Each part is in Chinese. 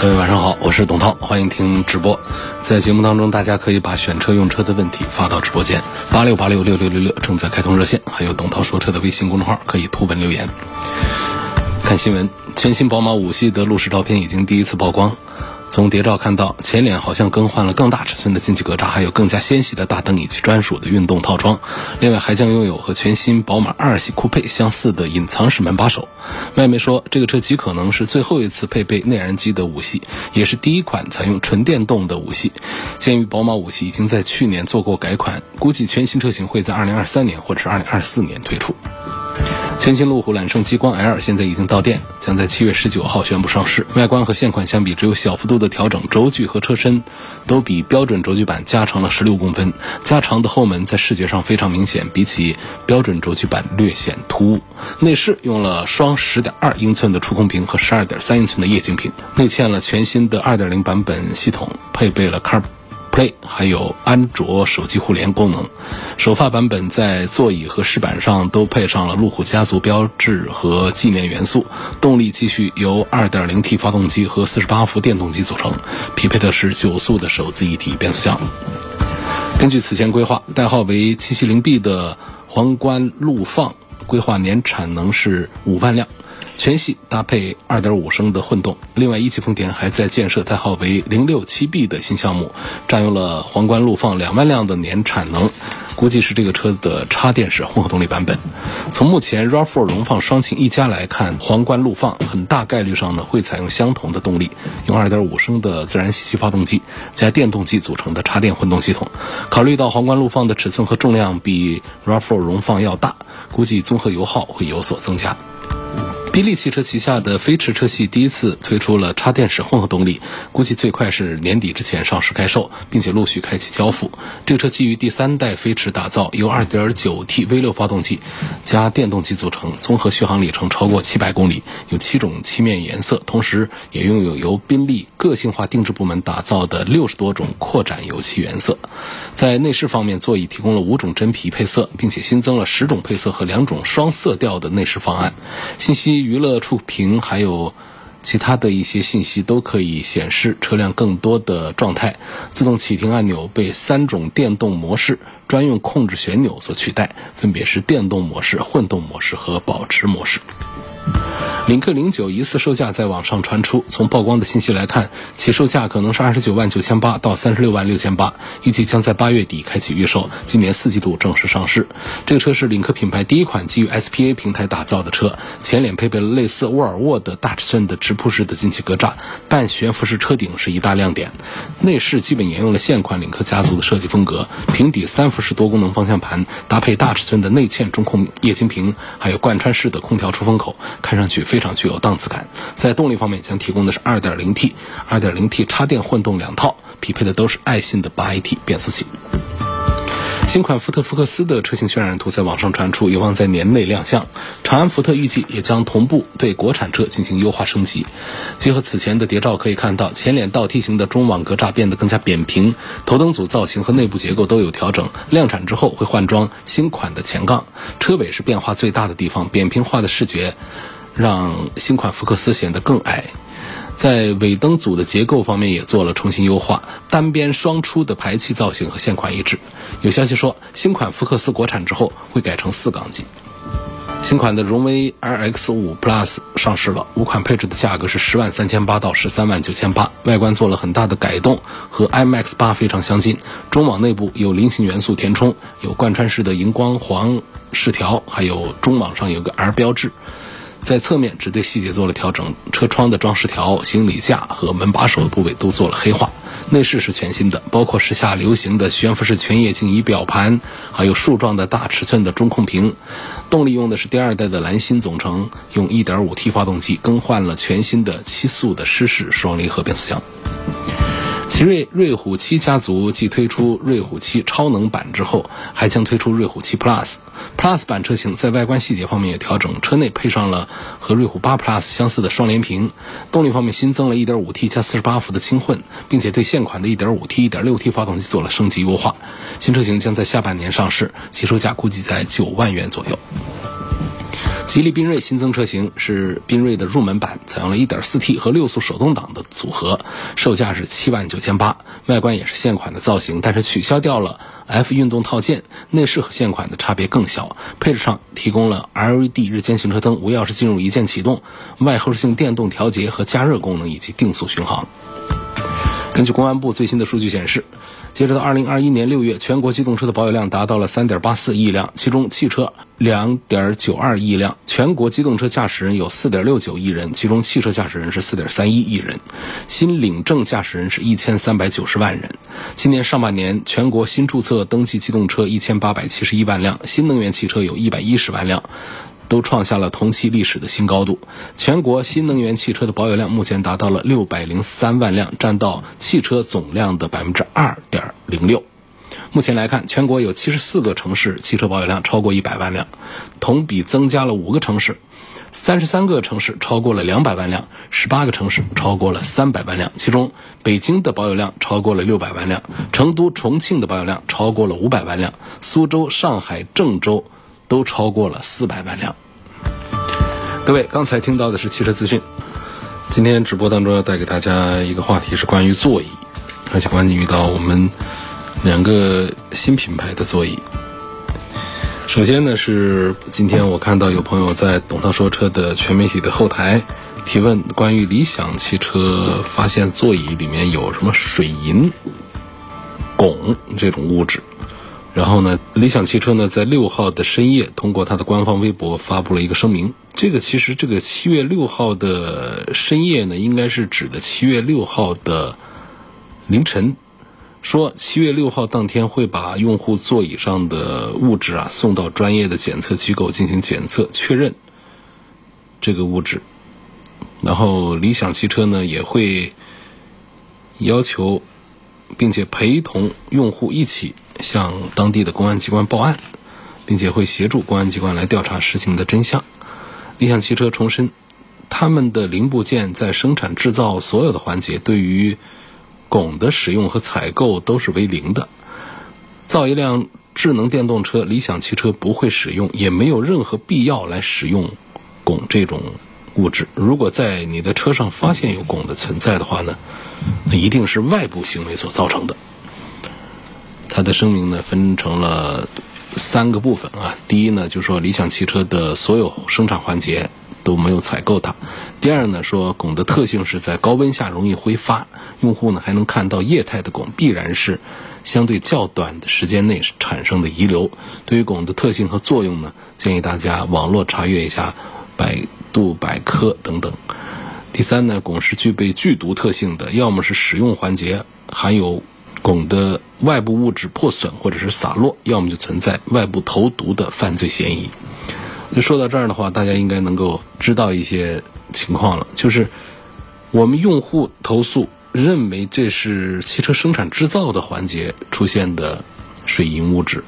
各位晚上好，我是董涛，欢迎听直播。在节目当中，大家可以把选车用车的问题发到直播间八六八六六六六六，正在开通热线，还有董涛说车的微信公众号，可以图文留言。看新闻，全新宝马五系的路试照片已经第一次曝光。从谍照看到，前脸好像更换了更大尺寸的进气格栅，还有更加纤细的大灯以及专属的运动套装。另外，还将拥有和全新宝马二系酷配相似的隐藏式门把手。外媒说，这个车极可能是最后一次配备内燃机的五系，也是第一款采用纯电动的五系。鉴于宝马五系已经在去年做过改款，估计全新车型会在2023年或者是2024年推出。全新路虎揽胜极光 L 现在已经到店，将在七月十九号宣布上市。外观和现款相比，只有小幅度的调整，轴距和车身都比标准轴距版加长了十六公分。加长的后门在视觉上非常明显，比起标准轴距版略显突兀。内饰用了双十点二英寸的触控屏和十二点三英寸的液晶屏，内嵌了全新的二点零版本系统，配备了 Car。还有安卓手机互联功能，首发版本在座椅和饰板上都配上了路虎家族标志和纪念元素。动力继续由 2.0T 发动机和48伏电动机组成，匹配的是九速的手自一体变速箱。根据此前规划，代号为 770B 的皇冠陆放规划年产能是五万辆。全系搭配2.5升的混动，另外一汽丰田还在建设代号为 067B 的新项目，占用了皇冠陆放两万辆的年产能，估计是这个车的插电式混合动力版本。从目前 RAV4 荣放双擎一加来看，皇冠陆放很大概率上呢会采用相同的动力，用2.5升的自然吸气发动机加电动机组成的插电混动系统。考虑到皇冠陆放的尺寸和重量比 RAV4 荣放要大，估计综合油耗会有所增加。宾利汽车旗下的飞驰车系第一次推出了插电式混合动力，估计最快是年底之前上市开售，并且陆续开启交付。这个车基于第三代飞驰打造，由 2.9T V6 发动机加电动机组成，综合续航里程超过700公里，有七种漆面颜色，同时也拥有由宾利个性化定制部门打造的六十多种扩展油漆原色。在内饰方面，座椅提供了五种真皮配色，并且新增了十种配色和两种双色调的内饰方案。信息。娱乐触屏还有其他的一些信息都可以显示车辆更多的状态。自动启停按钮被三种电动模式专用控制旋钮所取代，分别是电动模式、混动模式和保持模式。领克零九疑似售价在网上传出，从曝光的信息来看，起售价可能是二十九万九千八到三十六万六千八，预计将在八月底开启预售，今年四季度正式上市。这个车是领克品牌第一款基于 SPA 平台打造的车，前脸配备了类似沃尔沃的大尺寸的直瀑式的进气格栅，半悬浮式车顶是一大亮点。内饰基本沿用了现款领克家族的设计风格，平底三辐式多功能方向盘搭配大尺寸的内嵌中控液晶屏，还有贯穿式的空调出风口，看上去非。非常具有档次感，在动力方面将提供的是 2.0T、2.0T 插电混动两套，匹配的都是爱信的 8AT 变速器。新款福特福克斯的车型渲染图在网上传出，有望在年内亮相。长安福特预计也将同步对国产车进行优化升级。结合此前的谍照可以看到，前脸倒梯形的中网格栅变得更加扁平，头灯组造型和内部结构都有调整。量产之后会换装新款的前杠，车尾是变化最大的地方，扁平化的视觉。让新款福克斯显得更矮，在尾灯组的结构方面也做了重新优化，单边双出的排气造型和现款一致。有消息说，新款福克斯国产之后会改成四缸机。新款的荣威 RX 五 Plus 上市了，五款配置的价格是十万三千八到十三万九千八，外观做了很大的改动，和 iMAX 八非常相近。中网内部有菱形元素填充，有贯穿式的荧光黄饰条，还有中网上有个 R 标志。在侧面只对细节做了调整，车窗的装饰条、行李架和门把手的部位都做了黑化。内饰是全新的，包括时下流行的悬浮式全液晶仪表盘，还有竖状的大尺寸的中控屏。动力用的是第二代的蓝芯总成，用 1.5T 发动机更换了全新的七速的湿式双离合变速箱。奇瑞瑞虎七家族继推出瑞虎七超能版之后，还将推出瑞虎七 Plus。Plus 版车型在外观细节方面也调整，车内配上了和瑞虎八 Plus 相似的双联屏。动力方面新增了 1.5T 加48伏的轻混，并且对现款的 1.5T、1.6T 发动机做了升级优化。新车型将在下半年上市，起售价估计在九万元左右。吉利缤瑞新增车型是缤瑞的入门版，采用了 1.4T 和六速手动挡的组合，售价是七万九千八。外观也是现款的造型，但是取消掉了 F 运动套件，内饰和现款的差别更小。配置上提供了 LED 日间行车灯、无钥匙进入一键启动、外后视镜电动调节和加热功能以及定速巡航。根据公安部最新的数据显示。截止到二零二一年六月，全国机动车的保有量达到了三点八四亿辆，其中汽车两点九二亿辆。全国机动车驾驶人有四点六九亿人，其中汽车驾驶人是四点三一亿人。新领证驾驶人是一千三百九十万人。今年上半年，全国新注册登记机动车一千八百七十一万辆，新能源汽车有一百一十万辆。都创下了同期历史的新高度。全国新能源汽车的保有量目前达到了六百零三万辆，占到汽车总量的百分之二点零六。目前来看，全国有七十四个城市汽车保有量超过一百万辆，同比增加了五个城市，三十三个城市超过了两百万辆，十八个城市超过了三百万辆。其中，北京的保有量超过了六百万辆，成都、重庆的保有量超过了五百万辆，苏州、上海、郑州。都超过了四百万辆。各位，刚才听到的是汽车资讯。今天直播当中要带给大家一个话题是关于座椅，而且关于到我们两个新品牌的座椅。首先呢，是今天我看到有朋友在“董涛说车”的全媒体的后台提问，关于理想汽车发现座椅里面有什么水银汞这种物质。然后呢，理想汽车呢在六号的深夜通过它的官方微博发布了一个声明。这个其实这个七月六号的深夜呢，应该是指的七月六号的凌晨，说七月六号当天会把用户座椅上的物质啊送到专业的检测机构进行检测确认这个物质，然后理想汽车呢也会要求。并且陪同用户一起向当地的公安机关报案，并且会协助公安机关来调查事情的真相。理想汽车重申，他们的零部件在生产制造所有的环节对于汞的使用和采购都是为零的。造一辆智能电动车，理想汽车不会使用，也没有任何必要来使用汞这种物质。如果在你的车上发现有汞的存在的话呢？那一定是外部行为所造成的。它的声明呢分成了三个部分啊。第一呢，就是说理想汽车的所有生产环节都没有采购它。第二呢，说汞的特性是在高温下容易挥发，用户呢还能看到液态的汞，必然是相对较短的时间内产生的遗留。对于汞的特性和作用呢，建议大家网络查阅一下百度百科等等。第三呢，汞是具备剧毒特性的，要么是使用环节含有汞的外部物质破损或者是洒落，要么就存在外部投毒的犯罪嫌疑。那说到这儿的话，大家应该能够知道一些情况了，就是我们用户投诉认为这是汽车生产制造的环节出现的水银物质，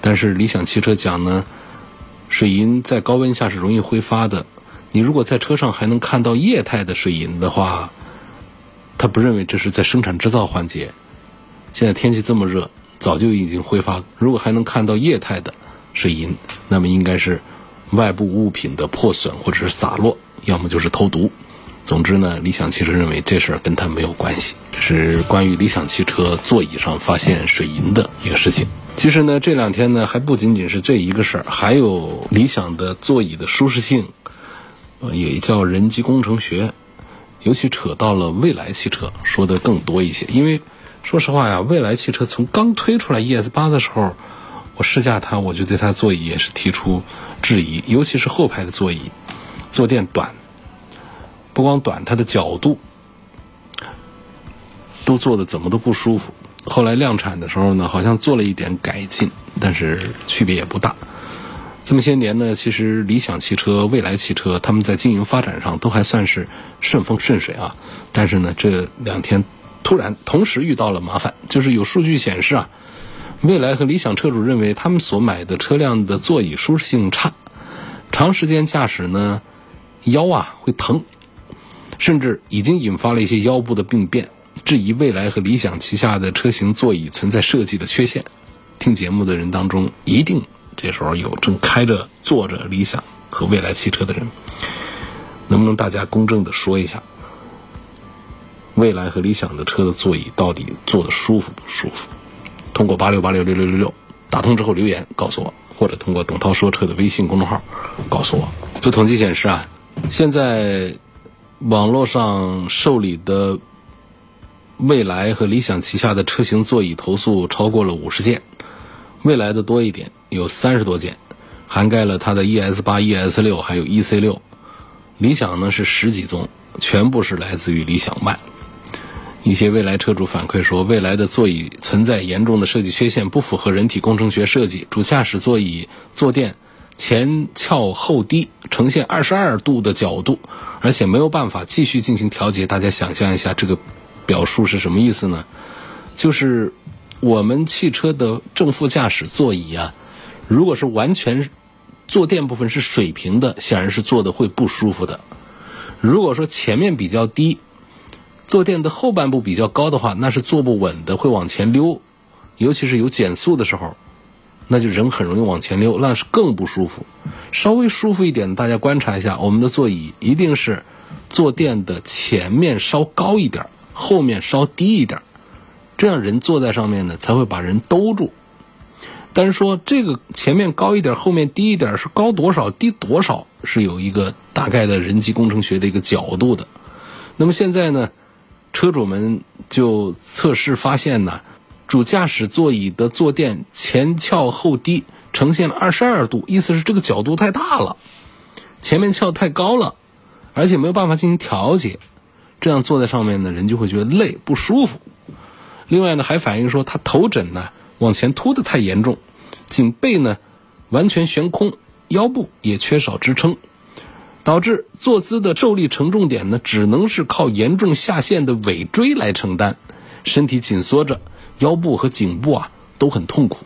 但是理想汽车讲呢，水银在高温下是容易挥发的。你如果在车上还能看到液态的水银的话，他不认为这是在生产制造环节。现在天气这么热，早就已经挥发。如果还能看到液态的水银，那么应该是外部物品的破损或者是洒落，要么就是投毒。总之呢，理想汽车认为这事儿跟他没有关系。这是关于理想汽车座椅上发现水银的一个事情。其实呢，这两天呢还不仅仅是这一个事儿，还有理想的座椅的舒适性。呃，也叫人机工程学，尤其扯到了未来汽车，说的更多一些。因为说实话呀，未来汽车从刚推出来 ES 八的时候，我试驾它，我就对它座椅也是提出质疑，尤其是后排的座椅，坐垫短，不光短，它的角度都坐的怎么都不舒服。后来量产的时候呢，好像做了一点改进，但是区别也不大。这么些年呢，其实理想汽车、蔚来汽车他们在经营发展上都还算是顺风顺水啊。但是呢，这两天突然同时遇到了麻烦，就是有数据显示啊，蔚来和理想车主认为他们所买的车辆的座椅舒适性差，长时间驾驶呢腰啊会疼，甚至已经引发了一些腰部的病变，质疑蔚来和理想旗下的车型座椅存在设计的缺陷。听节目的人当中，一定这时候有正开着坐着理想和未来汽车的人，能不能大家公正的说一下？未来和理想的车的座椅到底坐的舒服不舒服？通过八六八六六六六六打通之后留言告诉我，或者通过董涛说车的微信公众号告诉我。有统计显示啊，现在网络上受理的未来和理想旗下的车型座椅投诉超过了五十件，未来的多一点，有三十多件，涵盖了它的 ES 八、ES 六还有 EC 六，理想呢是十几宗，全部是来自于理想 ONE。一些未来车主反馈说，未来的座椅存在严重的设计缺陷，不符合人体工程学设计。主驾驶座椅坐垫前翘后低，呈现二十二度的角度，而且没有办法继续进行调节。大家想象一下，这个表述是什么意思呢？就是我们汽车的正副驾驶座椅啊，如果是完全坐垫部分是水平的，显然是坐的会不舒服的。如果说前面比较低，坐垫的后半部比较高的话，那是坐不稳的，会往前溜，尤其是有减速的时候，那就人很容易往前溜，那是更不舒服。稍微舒服一点，大家观察一下，我们的座椅一定是坐垫的前面稍高一点，后面稍低一点，这样人坐在上面呢才会把人兜住。但是说这个前面高一点，后面低一点是高多少、低多少，是有一个大概的人机工程学的一个角度的。那么现在呢？车主们就测试发现呢，主驾驶座椅的坐垫前翘后低，呈现了二十二度，意思是这个角度太大了，前面翘太高了，而且没有办法进行调节，这样坐在上面呢，人就会觉得累不舒服。另外呢，还反映说他头枕呢往前凸的太严重，颈背呢完全悬空，腰部也缺少支撑。导致坐姿的受力承重点呢，只能是靠严重下陷的尾椎来承担，身体紧缩着，腰部和颈部啊都很痛苦。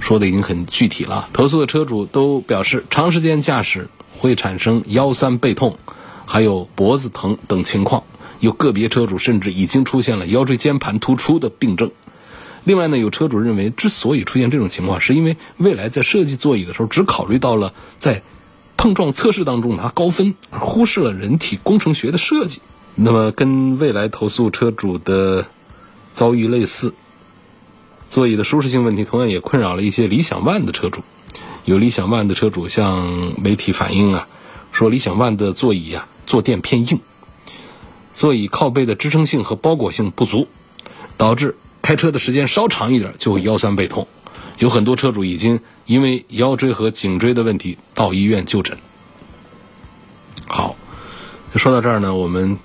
说的已经很具体了。投诉的车主都表示，长时间驾驶会产生腰酸背痛，还有脖子疼等情况。有个别车主甚至已经出现了腰椎间盘突出的病症。另外呢，有车主认为，之所以出现这种情况，是因为未来在设计座椅的时候，只考虑到了在碰撞测试当中拿高分，而忽视了人体工程学的设计。那么，跟未来投诉车主的遭遇类似，座椅的舒适性问题同样也困扰了一些理想 ONE 的车主。有理想 ONE 的车主向媒体反映啊，说理想 ONE 的座椅啊坐垫偏硬，座椅靠背的支撑性和包裹性不足，导致开车的时间稍长一点就会腰酸背痛。有很多车主已经因为腰椎和颈椎的问题到医院就诊。好，就说到这儿呢，我们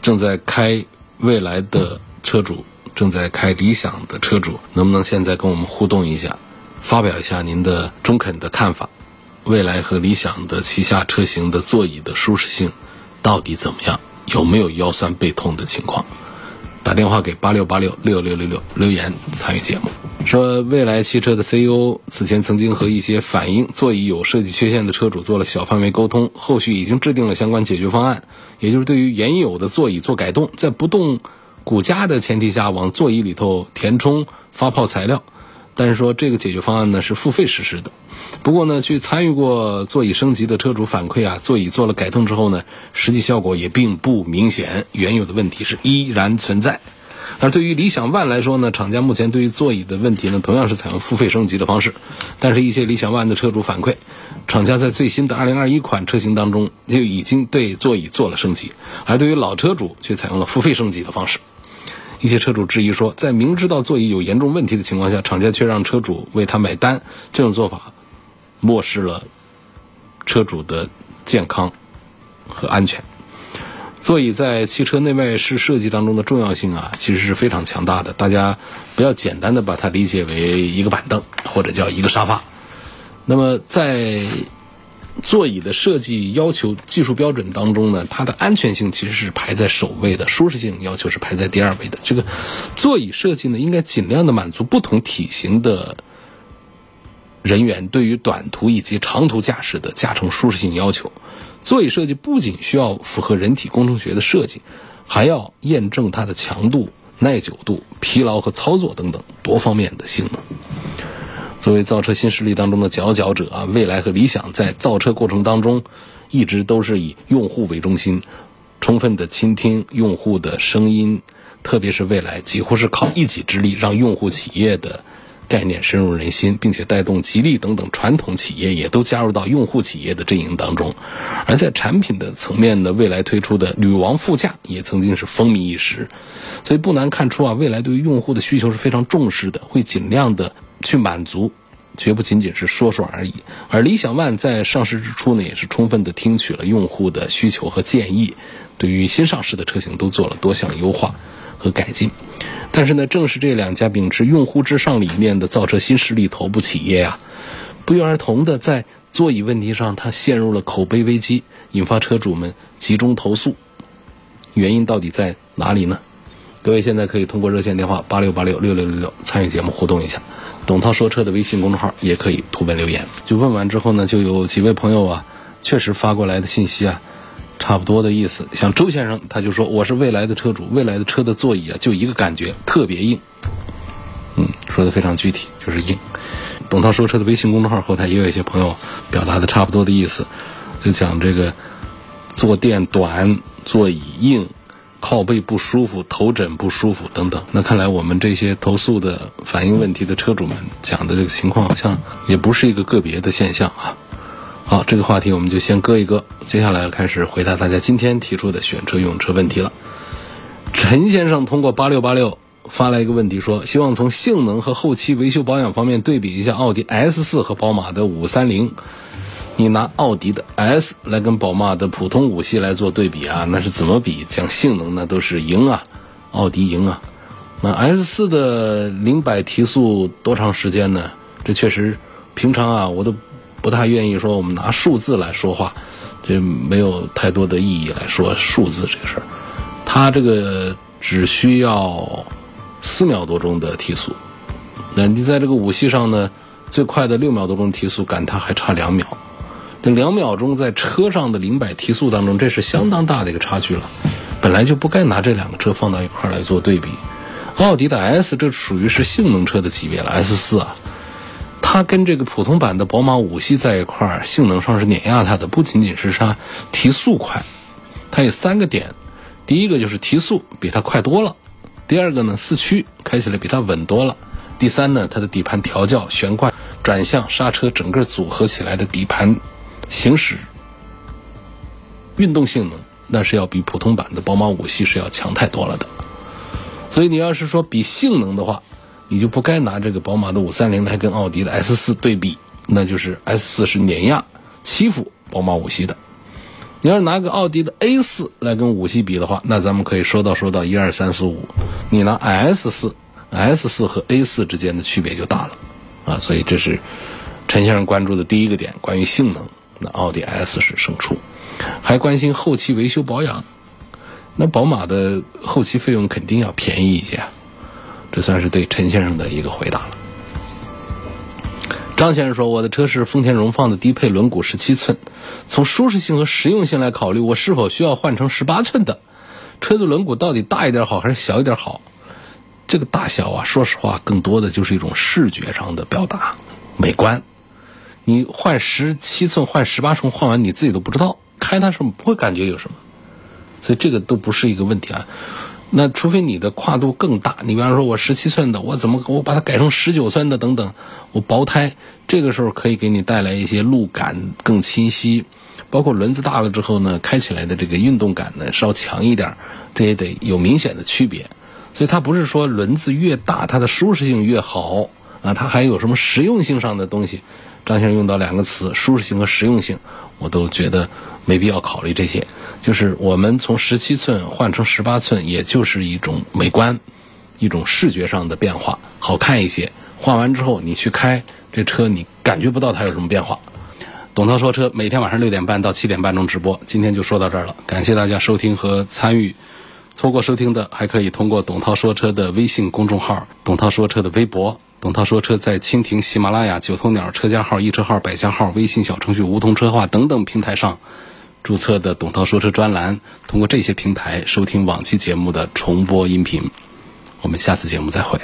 正在开未来的车主，正在开理想的车主，能不能现在跟我们互动一下，发表一下您的中肯的看法？未来和理想的旗下车型的座椅的舒适性到底怎么样？有没有腰酸背痛的情况？打电话给八六八六六六六六留言参与节目。说未来汽车的 CEO 此前曾经和一些反映座椅有设计缺陷的车主做了小范围沟通，后续已经制定了相关解决方案，也就是对于原有的座椅做改动，在不动骨架的前提下往座椅里头填充发泡材料。但是说这个解决方案呢是付费实施的。不过呢，据参与过座椅升级的车主反馈啊，座椅做了改动之后呢，实际效果也并不明显，原有的问题是依然存在。而对于理想 ONE 来说呢，厂家目前对于座椅的问题呢，同样是采用付费升级的方式。但是，一些理想 ONE 的车主反馈，厂家在最新的2021款车型当中就已经对座椅做了升级，而对于老车主却采用了付费升级的方式。一些车主质疑说，在明知道座椅有严重问题的情况下，厂家却让车主为他买单，这种做法漠视了车主的健康和安全。座椅在汽车内外饰设计当中的重要性啊，其实是非常强大的。大家不要简单的把它理解为一个板凳或者叫一个沙发。那么在座椅的设计要求技术标准当中呢，它的安全性其实是排在首位的，舒适性要求是排在第二位的。这个座椅设计呢，应该尽量的满足不同体型的人员对于短途以及长途驾驶的驾乘舒适性要求。座椅设计不仅需要符合人体工程学的设计，还要验证它的强度、耐久度、疲劳和操作等等多方面的性能。作为造车新势力当中的佼佼者啊，蔚来和理想在造车过程当中，一直都是以用户为中心，充分的倾听用户的声音，特别是蔚来，几乎是靠一己之力让用户企业的概念深入人心，并且带动吉利等等传统企业也都加入到用户企业的阵营当中。而在产品的层面呢，蔚来推出的女王副驾也曾经是风靡一时，所以不难看出啊，蔚来对于用户的需求是非常重视的，会尽量的。去满足，绝不仅仅是说说而已。而理想 ONE 在上市之初呢，也是充分的听取了用户的需求和建议，对于新上市的车型都做了多项优化和改进。但是呢，正是这两家秉持用户至上理念的造车新势力头部企业呀，不约而同的在座椅问题上，它陷入了口碑危机，引发车主们集中投诉。原因到底在哪里呢？各位现在可以通过热线电话八六八六六六六六参与节目互动一下。董涛说车的微信公众号也可以图文留言。就问完之后呢，就有几位朋友啊，确实发过来的信息啊，差不多的意思。像周先生，他就说我是未来的车主，未来的车的座椅啊，就一个感觉特别硬。嗯，说的非常具体，就是硬。董涛说车的微信公众号后台也有一些朋友表达的差不多的意思，就讲这个坐垫短，座椅硬。靠背不舒服、头枕不舒服等等，那看来我们这些投诉的、反映问题的车主们讲的这个情况，好像也不是一个个别的现象啊。好，这个话题我们就先搁一搁，接下来开始回答大家今天提出的选车用车问题了。陈先生通过八六八六发来一个问题，说希望从性能和后期维修保养方面对比一下奥迪 S 四和宝马的五三零。你拿奥迪的 S 来跟宝马的普通五系来做对比啊，那是怎么比？讲性能呢，都是赢啊，奥迪赢啊。那 S 四的零百提速多长时间呢？这确实，平常啊，我都不太愿意说我们拿数字来说话，这没有太多的意义来说数字这个事儿。它这个只需要四秒多钟的提速，那你在这个五系上呢，最快的六秒多钟提速，赶它还差两秒。两秒钟在车上的零百提速当中，这是相当大的一个差距了。本来就不该拿这两个车放到一块来做对比。奥迪的 S 这属于是性能车的级别了，S 四啊，它跟这个普通版的宝马五系在一块儿，性能上是碾压它的。不仅仅是它提速快，它有三个点：第一个就是提速比它快多了；第二个呢，四驱开起来比它稳多了；第三呢，它的底盘调教、悬挂、转向、刹车整个组合起来的底盘。行驶运动性能，那是要比普通版的宝马五系是要强太多了的。所以你要是说比性能的话，你就不该拿这个宝马的五三零来跟奥迪的 S 四对比，那就是 S 四是碾压欺负宝马五系的。你要是拿个奥迪的 A 四来跟五系比的话，那咱们可以说到说到一二三四五，你拿 S 四，S 四和 A 四之间的区别就大了啊。所以这是陈先生关注的第一个点，关于性能。那奥迪 S 是胜出，还关心后期维修保养。那宝马的后期费用肯定要便宜一些，这算是对陈先生的一个回答了。张先生说：“我的车是丰田荣放的低配轮毂，十七寸。从舒适性和实用性来考虑，我是否需要换成十八寸的？车子轮毂到底大一点好还是小一点好？这个大小啊，说实话，更多的就是一种视觉上的表达，美观。”你换十七寸换十八寸换完你自己都不知道，开它时候不会感觉有什么，所以这个都不是一个问题啊。那除非你的跨度更大，你比方说我十七寸的，我怎么我把它改成十九寸的等等，我薄胎，这个时候可以给你带来一些路感更清晰，包括轮子大了之后呢，开起来的这个运动感呢稍强一点，这也得有明显的区别。所以它不是说轮子越大它的舒适性越好啊，它还有什么实用性上的东西。张先生用到两个词，舒适性和实用性，我都觉得没必要考虑这些。就是我们从十七寸换成十八寸，也就是一种美观，一种视觉上的变化，好看一些。换完之后你去开这车，你感觉不到它有什么变化。董涛说车每天晚上六点半到七点半钟直播，今天就说到这儿了，感谢大家收听和参与。错过收听的，还可以通过董涛说车的微信公众号、董涛说车的微博、董涛说车在蜻蜓、喜马拉雅、九头鸟车家号、易车号、百家号、微信小程序梧桐车话等等平台上注册的董涛说车专栏，通过这些平台收听往期节目的重播音频。我们下次节目再会。